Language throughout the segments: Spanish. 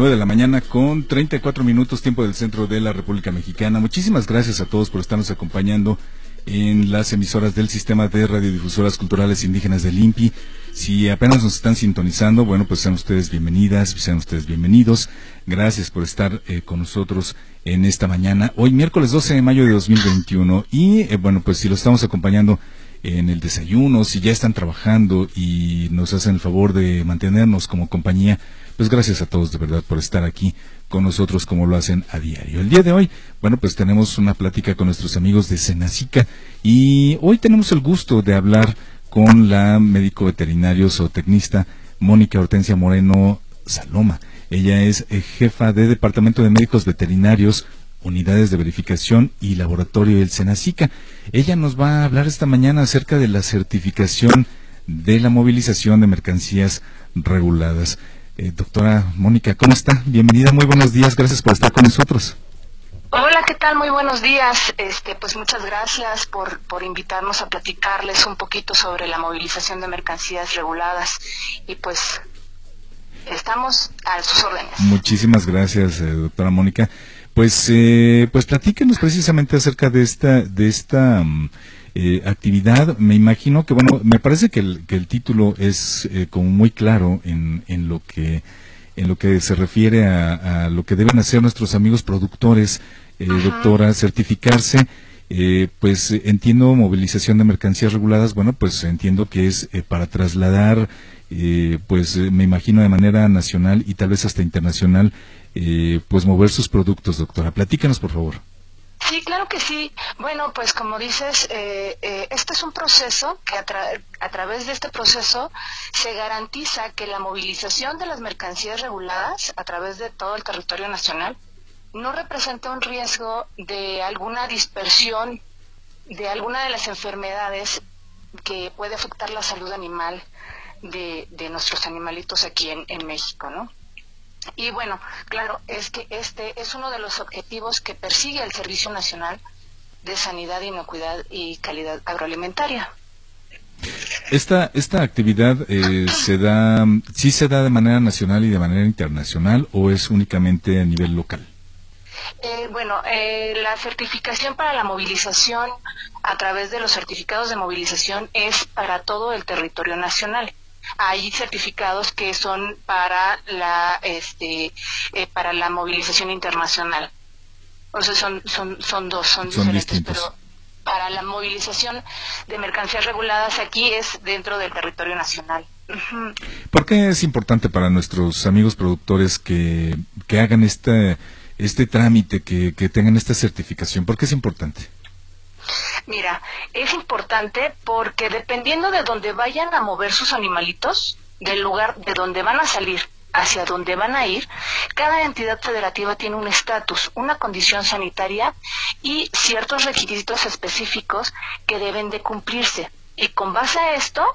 9 de la mañana con 34 minutos tiempo del centro de la República Mexicana. Muchísimas gracias a todos por estarnos acompañando en las emisoras del Sistema de Radiodifusoras Culturales Indígenas del INPI. Si apenas nos están sintonizando, bueno, pues sean ustedes bienvenidas, sean ustedes bienvenidos. Gracias por estar eh, con nosotros en esta mañana. Hoy miércoles 12 de mayo de 2021 y eh, bueno, pues si lo estamos acompañando en el desayuno, si ya están trabajando y nos hacen el favor de mantenernos como compañía, pues gracias a todos de verdad por estar aquí con nosotros como lo hacen a diario. El día de hoy, bueno, pues tenemos una plática con nuestros amigos de Senacica y hoy tenemos el gusto de hablar con la médico veterinario zootecnista Mónica Hortensia Moreno Saloma. Ella es eh, jefa de Departamento de Médicos Veterinarios, Unidades de Verificación y Laboratorio del Senacica. Ella nos va a hablar esta mañana acerca de la certificación de la movilización de mercancías reguladas. Eh, doctora Mónica, ¿cómo está? Bienvenida, muy buenos días, gracias por estar con nosotros. Hola, ¿qué tal? Muy buenos días. Este, pues muchas gracias por, por invitarnos a platicarles un poquito sobre la movilización de mercancías reguladas y pues estamos a sus órdenes. Muchísimas gracias, eh, doctora Mónica. Pues, eh, pues platíquenos precisamente acerca de esta, de esta mm, eh, actividad. Me imagino que, bueno, me parece que el, que el título es eh, como muy claro en, en lo que en lo que se refiere a, lo que deben hacer nuestros amigos productores, eh, doctora, certificarse. Eh, pues entiendo movilización de mercancías reguladas, bueno, pues entiendo que es para trasladar, pues me imagino de manera nacional y tal vez hasta internacional, pues mover sus productos, doctora. Platícanos, por favor. Sí, claro que sí. Bueno, pues como dices, eh, eh, este es un proceso que a, través de este proceso se garantiza que la movilización de las mercancías reguladas a través de todo el territorio nacional no representa un riesgo de alguna dispersión de alguna de las enfermedades que puede afectar la salud animal de, nuestros animalitos aquí en, en México, ¿no? Y bueno, claro, es que este es uno de los objetivos que persigue el Servicio Nacional de Sanidad, Inocuidad y Calidad Agroalimentaria. Esta, esta actividad eh, se da, sí se da de manera nacional y de manera internacional o es únicamente a nivel local? Eh, bueno, eh, la certificación para la movilización a través de los certificados de movilización es para todo el territorio nacional hay certificados que son para la este eh, para la movilización internacional o sea son son son dos son, diferentes pero para la movilización de mercancías reguladas aquí es dentro del territorio nacional ¿Por qué es importante para nuestros amigos productores que, que hagan este, este trámite, que, que tengan esta certificación? ¿Por qué es importante? Mira, es importante porque dependiendo de dónde vayan a mover sus animalitos, del lugar de donde van a salir hacia donde van a ir, cada entidad federativa tiene un estatus, una condición sanitaria y ciertos requisitos específicos que deben de cumplirse. Y con base a esto,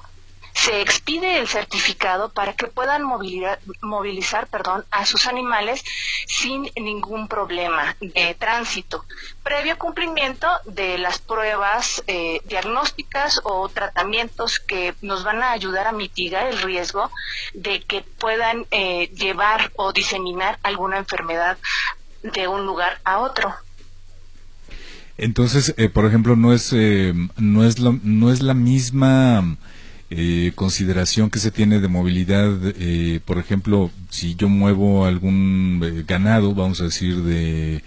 se expide el certificado para que puedan movilizar, perdón, a sus animales sin ningún problema de tránsito, previo cumplimiento de las pruebas eh, diagnósticas o tratamientos que nos van a ayudar a mitigar el riesgo de que puedan eh, llevar o diseminar alguna enfermedad de un lugar a otro. Entonces, eh, por ejemplo, no es no es no es la misma eh, consideración que se tiene de movilidad, eh, por ejemplo, si yo muevo algún eh, ganado, vamos a decir, de,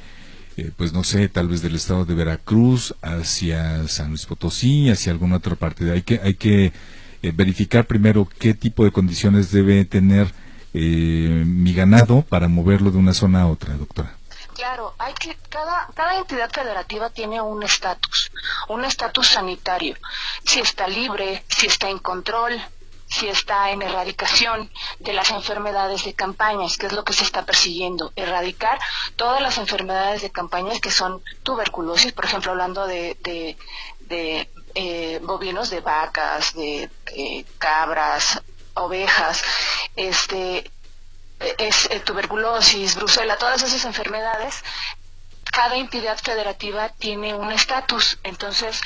pues no sé, tal vez del estado de Veracruz hacia San Luis Potosí, hacia alguna otra parte. Hay que, hay que verificar primero qué tipo de condiciones debe tener mi ganado para moverlo de una zona a otra, doctora. Claro, hay que cada cada entidad federativa tiene un estatus, un estatus sanitario. Si está libre, si está en control, si está en erradicación de las enfermedades de campañas, que es lo que se está persiguiendo, erradicar todas las enfermedades de campañas que son tuberculosis, por ejemplo, hablando de, de, eh, bovinos, de vacas, de cabras, ovejas, este, es eh, tuberculosis, brucela, todas esas enfermedades cada entidad federativa tiene un estatus. Entonces,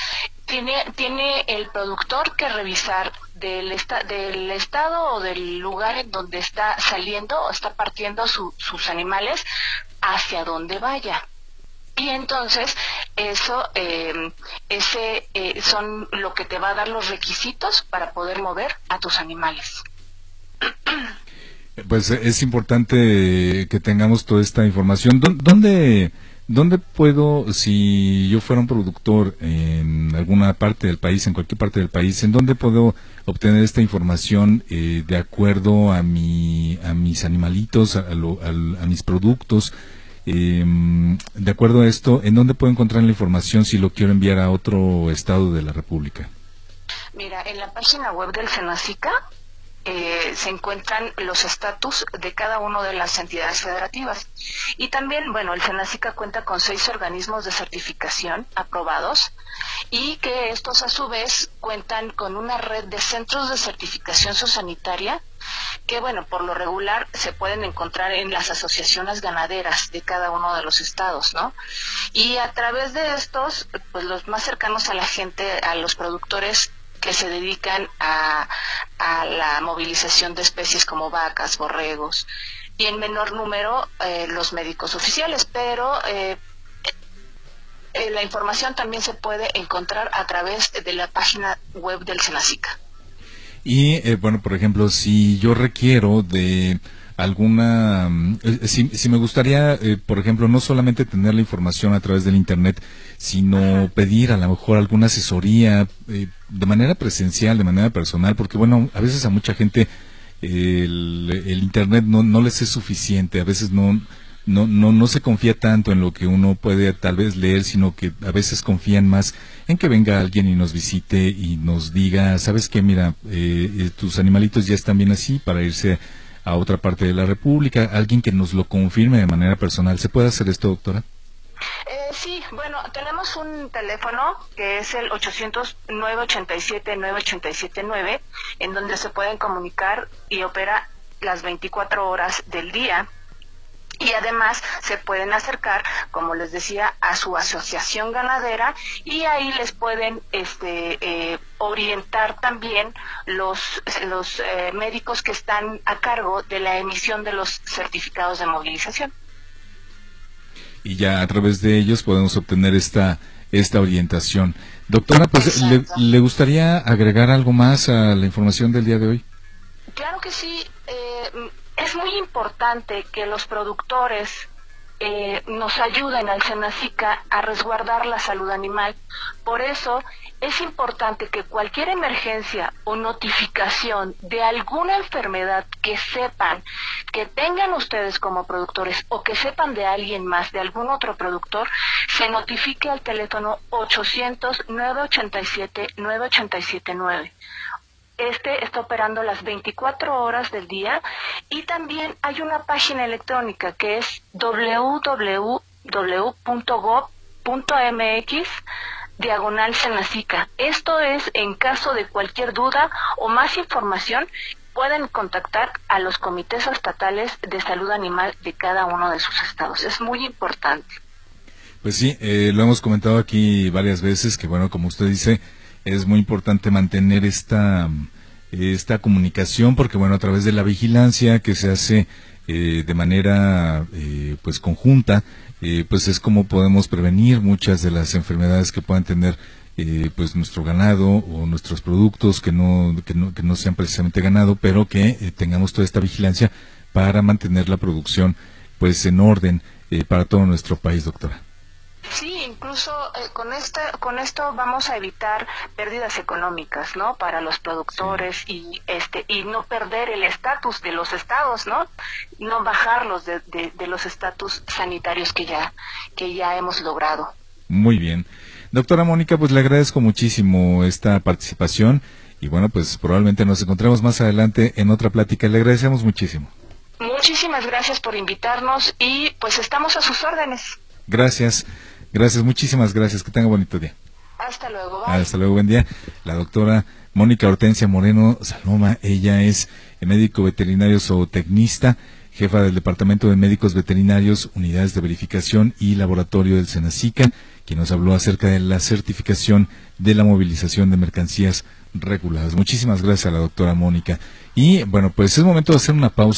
tiene, tiene el productor que revisar del, del estado o del lugar en donde está saliendo o está partiendo sus animales hacia donde vaya. Y entonces eso em, ese eh, son lo que te va a dar los requisitos para poder mover a tus animales. Pues es importante que tengamos toda esta información. ¿Dónde ¿Dónde puedo, si yo fuera un productor en alguna parte del país, en cualquier parte del país, en dónde puedo obtener esta información eh, de acuerdo a, mi, a mis animalitos, a, mis productos? Em, de acuerdo a esto, ¿en dónde puedo encontrar la información si lo quiero enviar a otro estado de la República? Mira, en la página web del Senacica eh, se encuentran los estatus de cada una de las entidades federativas. Y también, bueno, el SENACICA cuenta con seis organismos de certificación aprobados y que estos a su vez cuentan con una red de centros de certificación sanitaria que, bueno, por lo regular se pueden encontrar en las asociaciones ganaderas de cada uno de los estados, ¿no? Y a través de estos, pues los más cercanos a la gente, a los productores, que se dedican a, la movilización de especies como vacas, borregos y en menor número eh, los médicos oficiales, pero eh, eh, la información también se puede encontrar a través de la página web del Senacica. Y bueno, por ejemplo, si yo requiero de alguna, mm, si, si me gustaría, por ejemplo, no solamente tener la información a través del Internet, sino pedir a lo mejor alguna asesoría eh, de manera presencial, de manera personal, porque bueno, a veces a mucha gente el, Internet no, no les es suficiente, a veces no, no, no, no se confía tanto en lo que uno puede tal vez leer, sino que a veces confían más en que venga alguien y nos visite y nos diga, sabes qué, mira, eh, eh, tus animalitos ya están bien así para irse a otra parte de la República, alguien que nos lo confirme de manera personal. ¿Se puede hacer esto, doctora? Eh, sí, bueno, tenemos un teléfono que es el 800-987-9879, en donde se pueden comunicar y opera las 24 horas del día. Y además se pueden acercar, como les decía, a su asociación ganadera y ahí les pueden este, eh, orientar también los, los eh, médicos que están a cargo de la emisión de los certificados de movilización y ya a través de ellos podemos obtener esta esta orientación. Doctora, pues le, gustaría agregar algo más a la información del día de hoy. Claro que sí. Eh, es muy importante que los productores eh, nos ayuden al Senacica a resguardar la salud animal. Por eso es importante que cualquier emergencia o notificación de alguna enfermedad que sepan, que tengan ustedes como productores o que sepan de alguien más, de algún otro productor, se notifique al teléfono 800-987-9879. Este está operando las 24 horas del día y también hay una página electrónica que es www.gov.mx diagonal Senacica. Esto es en caso de cualquier duda o más información pueden contactar a los comités estatales de salud animal de cada uno de sus estados. Es muy importante. Pues sí, eh, lo hemos comentado aquí varias veces que bueno, como usted dice, es muy importante mantener esta, esta comunicación porque, bueno, a través de la vigilancia que se hace eh, de manera eh, pues conjunta, eh, pues es como podemos prevenir muchas de las enfermedades que puedan tener pues nuestro ganado o nuestros productos que no, que no, que no sean precisamente ganado, pero que tengamos toda esta vigilancia para mantener la producción pues en orden para todo nuestro país, doctora. Sí, incluso eh, con esta, con esto vamos a evitar pérdidas económicas, ¿no? Para los productores y este y no perder el estatus de los estados, ¿no? No bajarlos de, de, los estatus sanitarios que ya que ya hemos logrado. Muy bien, doctora Mónica, pues le agradezco muchísimo esta participación Y bueno, pues probablemente nos encontremos más adelante en otra plática. Le agradecemos muchísimo. Muchísimas gracias por invitarnos y pues estamos a sus órdenes. Gracias, gracias, muchísimas gracias. Que tenga bonito día. Hasta luego. Hasta luego, buen día. La doctora Mónica Hortensia Moreno Saloma, ella es médico veterinario zootecnista, jefa del Departamento de Médicos Veterinarios, Unidades de Verificación y Laboratorio del Senacica, quien nos habló acerca de la certificación de la movilización de mercancías reguladas. Muchísimas gracias a la doctora Mónica. Y bueno, pues es momento de hacer una pausa.